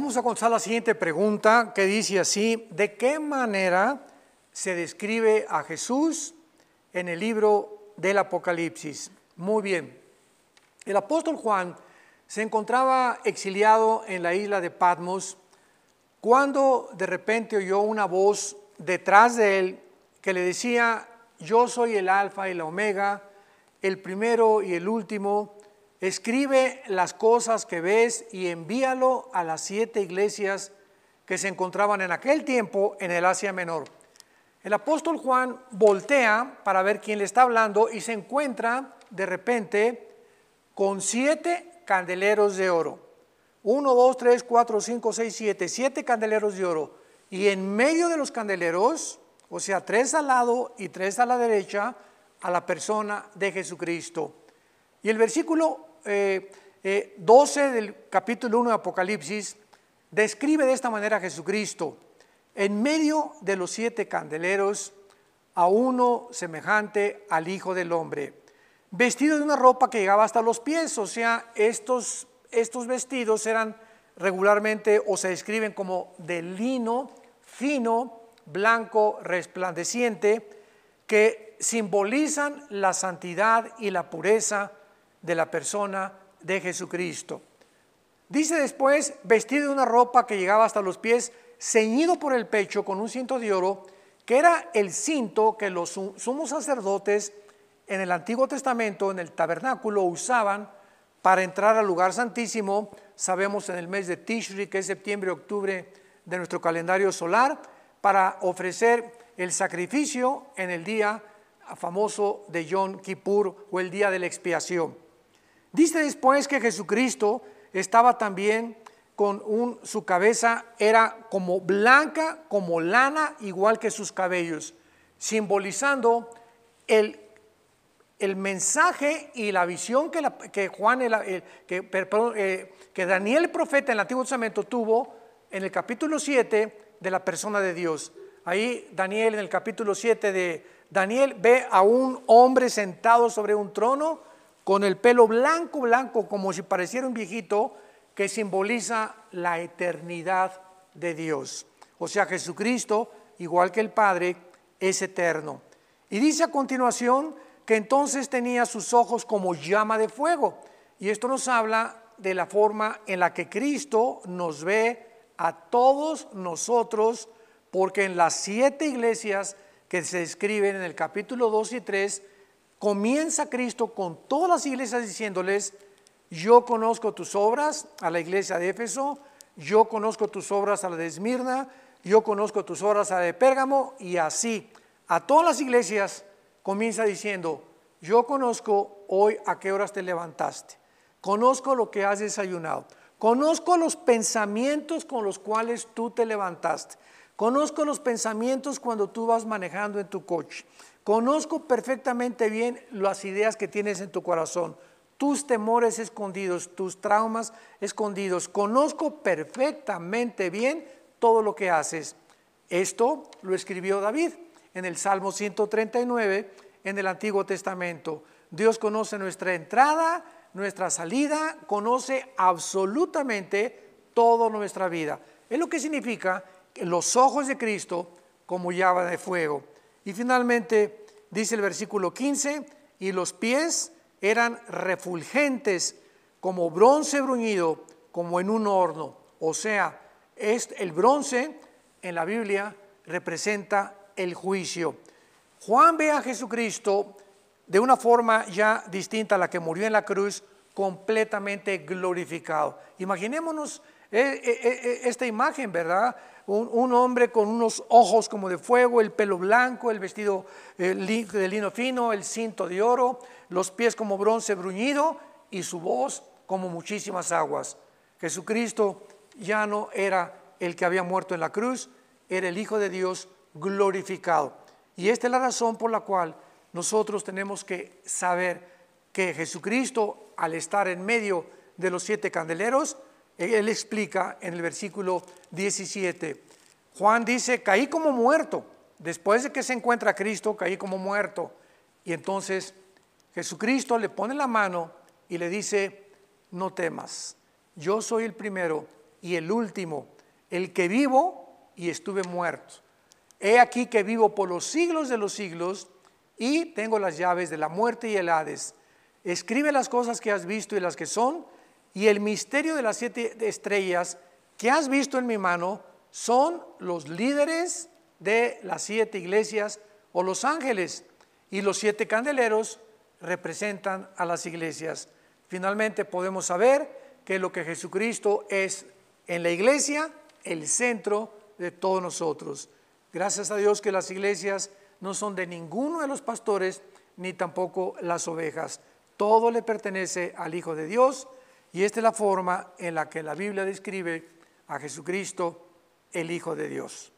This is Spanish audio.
Vamos a contestar la siguiente pregunta que dice así, ¿de qué manera se describe a Jesús en el libro del Apocalipsis? Muy bien, el apóstol Juan se encontraba exiliado en la isla de Patmos cuando de repente oyó una voz detrás de él que le decía, yo soy el alfa y la omega, el primero y el último, escribe las cosas que ves y envíalo a las siete iglesias que se encontraban en aquel tiempo en el Asia Menor. El apóstol Juan voltea para ver quién le está hablando y se encuentra de repente con siete candeleros de oro. Uno, dos, tres, cuatro, cinco, seis, siete, siete candeleros de oro. Y en medio de los candeleros, o sea, tres al lado y tres a la derecha, a la persona de Jesucristo. Y el versículo 12 eh, eh, del capítulo 1 de Apocalipsis describe de esta manera a Jesucristo. En medio de los siete candeleros, a uno semejante al Hijo del Hombre, vestido de una ropa que llegaba hasta los pies, o sea, estos, estos vestidos eran regularmente o se describen como de lino fino, blanco, resplandeciente, que simbolizan la santidad y la pureza de la persona de Jesucristo. Dice después, vestido de una ropa que llegaba hasta los pies, ceñido por el pecho con un cinto de oro, que era el cinto que los sumos sacerdotes en el Antiguo Testamento, en el tabernáculo, usaban para entrar al lugar santísimo. Sabemos en el mes de Tishri, que es septiembre, octubre de nuestro calendario solar, para ofrecer el sacrificio en el día famoso de Yom Kippur o el día de la expiación. Dice después que Jesucristo estaba también con un, su cabeza era como blanca, como lana, igual que sus cabellos, simbolizando el, el mensaje y la visión que, Juan, que, eh, que Daniel el profeta en el Antiguo Testamento tuvo en el capítulo 7 de la persona de Dios. Ahí Daniel en el capítulo 7 de Daniel ve a un hombre sentado sobre un trono con el pelo blanco, blanco, como si pareciera un viejito, que simboliza la eternidad de Dios. O sea, Jesucristo, igual que el Padre, es eterno. Y dice a continuación que entonces tenía sus ojos como llama de fuego. Y esto nos habla de la forma en la que Cristo nos ve a todos nosotros, porque en las siete iglesias que se describen en el capítulo 2 y 3, comienza Cristo con todas las iglesias diciéndoles, yo conozco tus obras a la iglesia de Éfeso, yo conozco tus obras a la de Esmirna, yo conozco tus obras a la de Pérgamo, y así a todas las iglesias comienza diciendo, yo conozco hoy a qué horas te levantaste, conozco lo que has desayunado, conozco los pensamientos con los cuales tú te levantaste, conozco los pensamientos cuando tú vas manejando en tu coche. Conozco perfectamente bien las ideas que tienes en tu corazón, tus temores escondidos, tus traumas escondidos. Conozco perfectamente bien todo lo que haces. Esto lo escribió David en el Salmo 139 en el Antiguo Testamento. Dios conoce nuestra entrada, nuestra salida, conoce absolutamente toda nuestra vida. Es lo que significa los ojos de Cristo como llama de fuego. Y finalmente dice el versículo 15, y los pies eran refulgentes como bronce bruñido, como en un horno. O sea, es, el bronce en la Biblia representa el juicio. Juan ve a Jesucristo de una forma ya distinta a la que murió en la cruz, completamente glorificado. Imaginémonos esta imagen, ¿verdad? Un, hombre con unos ojos como de fuego, el pelo blanco, el vestido de lino fino, el cinto de oro, los pies como bronce bruñido y su voz como muchísimas aguas. Jesucristo ya no era el que había muerto en la cruz, era el Hijo de Dios glorificado. Y esta es la razón por la cual nosotros tenemos que saber que Jesucristo, al estar en medio de los siete candeleros, él explica en el versículo 17. Juan dice, caí como muerto. Después de que se encuentra Cristo, caí como muerto. Y entonces Jesucristo le pone la mano y le dice, no temas, yo soy el primero y el último, el que vivo y estuve muerto. He aquí que vivo por los siglos de los siglos y tengo las llaves de la muerte y el Hades. Escribe las cosas que has visto y las que son, y el misterio de las siete estrellas que has visto en mi mano son los líderes de las siete iglesias o los ángeles, y los siete candeleros representan a las iglesias. Finalmente podemos saber que lo que Jesucristo es en la iglesia, el centro de todos nosotros. Gracias a Dios que las iglesias no son de ninguno de los pastores ni tampoco las ovejas. Todo le pertenece al Hijo de Dios y esta es la forma en la que la Biblia describe a Jesucristo, el Hijo de Dios.